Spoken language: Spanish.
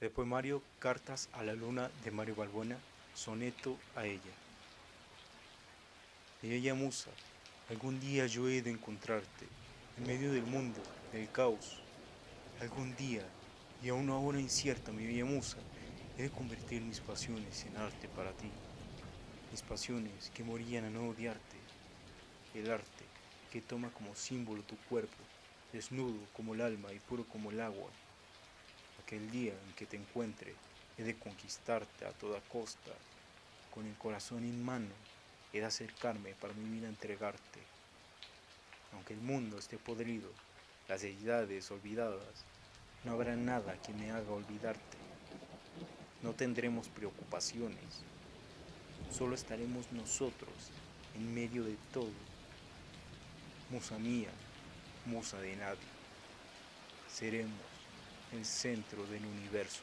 Del poemario Cartas a la Luna de Mario Balbuena, soneto a ella. De ella musa, algún día yo he de encontrarte, en medio del mundo, del caos. Algún día, y aún ahora incierta, mi bella musa, he de convertir mis pasiones en arte para ti. Mis pasiones que morían a no odiarte. El arte que toma como símbolo tu cuerpo, desnudo como el alma y puro como el agua el día en que te encuentre he de conquistarte a toda costa, con el corazón en mano he de acercarme para mi vida entregarte. Aunque el mundo esté podrido, las deidades olvidadas, no habrá nada que me haga olvidarte. No tendremos preocupaciones, solo estaremos nosotros en medio de todo. Musa mía, musa de nadie. Seremos el centro del universo.